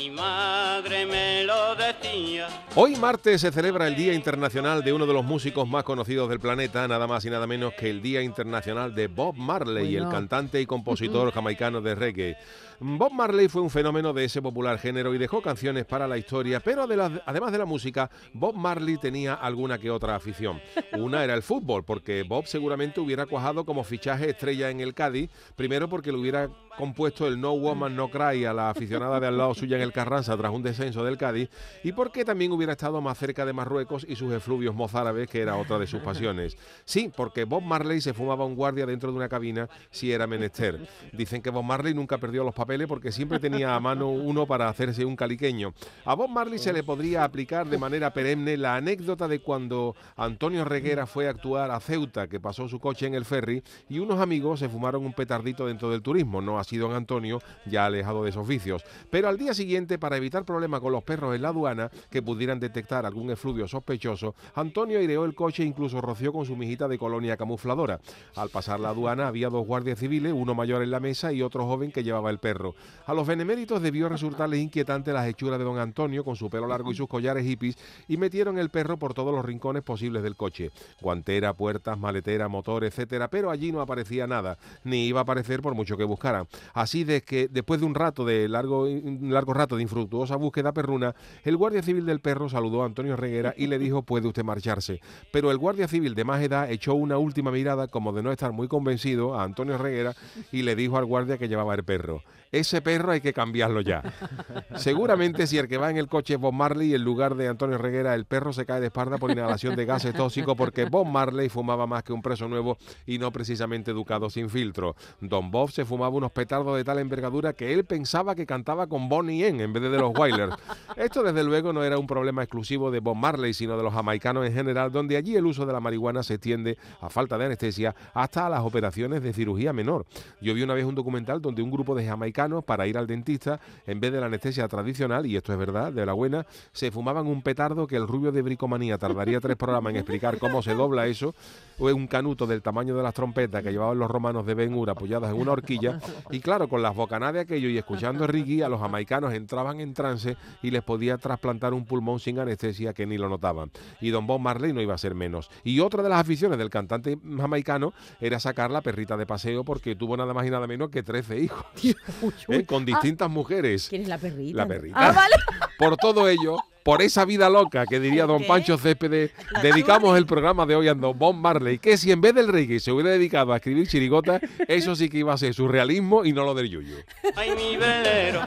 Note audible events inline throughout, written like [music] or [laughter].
mi madre me lo decía. Hoy martes se celebra el Día Internacional de uno de los músicos más conocidos del planeta, nada más y nada menos que el Día Internacional de Bob Marley, el cantante y compositor jamaicano de reggae. Bob Marley fue un fenómeno de ese popular género y dejó canciones para la historia, pero además de la música, Bob Marley tenía alguna que otra afición. Una era el fútbol, porque Bob seguramente hubiera cuajado como fichaje estrella en el Cádiz, primero porque le hubiera compuesto el No Woman No Cry a la aficionada de al lado suya en el Carranza tras un descenso del Cádiz, y porque también hubiera estado más cerca de Marruecos y sus efluvios mozárabes, que era otra de sus pasiones. Sí, porque Bob Marley se fumaba un guardia dentro de una cabina si era menester. Dicen que Bob Marley nunca perdió los papeles porque siempre tenía a mano uno para hacerse un caliqueño. A Bob Marley se le podría aplicar de manera perenne la anécdota de cuando Antonio Reguera fue a actuar a Ceuta, que pasó su coche en el ferry y unos amigos se fumaron un petardito dentro del turismo. No sido don Antonio, ya alejado de esos vicios. Pero al día siguiente, para evitar problemas con los perros en la aduana que pudieran detectar algún efluvio sospechoso, Antonio aireó el coche e incluso roció con su mijita de colonia camufladora. Al pasar la aduana había dos guardias civiles, uno mayor en la mesa y otro joven que llevaba el perro. A los beneméritos debió resultarles inquietante las hechuras de don Antonio con su pelo largo y sus collares hippies y metieron el perro por todos los rincones posibles del coche. Guantera, puertas, maletera, motor, etcétera, pero allí no aparecía nada, ni iba a aparecer por mucho que buscaran. Así de que después de un rato de largo, largo rato de infructuosa búsqueda perruna, el guardia civil del perro saludó a Antonio Reguera y le dijo [laughs] puede usted marcharse. Pero el guardia civil de más edad echó una última mirada como de no estar muy convencido a Antonio Reguera y le dijo al guardia que llevaba el perro ese perro hay que cambiarlo ya. [laughs] Seguramente si el que va en el coche es Bob Marley, en lugar de Antonio Reguera, el perro se cae de espalda por inhalación de gases tóxicos porque Bob Marley fumaba más que un preso nuevo y no precisamente educado sin filtro. Don Bob se fumaba unos petardos de tal envergadura que él pensaba que cantaba con Bonnie En vez de los Wailers. [laughs] Esto desde luego no era un problema exclusivo de Bob Marley, sino de los jamaicanos en general, donde allí el uso de la marihuana se extiende, a falta de anestesia, hasta a las operaciones de cirugía menor. Yo vi una vez un documental donde un grupo de jamaicanos para ir al dentista, en vez de la anestesia tradicional, y esto es verdad, de la buena, se fumaban un petardo que el rubio de bricomanía tardaría tres programas en explicar cómo se dobla eso, o un canuto del tamaño de las trompetas que llevaban los romanos de Ben Hur apoyadas en una horquilla, y claro, con las bocanadas de aquello y escuchando Ricky, a los jamaicanos entraban en trance y les podía trasplantar un pulmón sin anestesia que ni lo notaban. Y Don Bob Marley no iba a ser menos. Y otra de las aficiones del cantante jamaicano era sacar la perrita de paseo porque tuvo nada más y nada menos que 13 hijos. [laughs] ¿eh? con distintas mujeres. ¿Quién es la perrita? La perrita. Ah, vale. Por todo ello, por esa vida loca que diría don Pancho Céspedes, [laughs] dedicamos el programa de hoy a don Bob Marley, que si en vez del reggae se hubiera dedicado a escribir chirigotas, [laughs] eso sí que iba a ser surrealismo y no lo del yuyo. Ay, mi velero,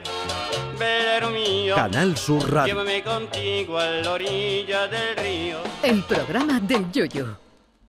velero mío. Canal Sur Radio. Llévame contigo a la orilla del río. El programa del yoyo.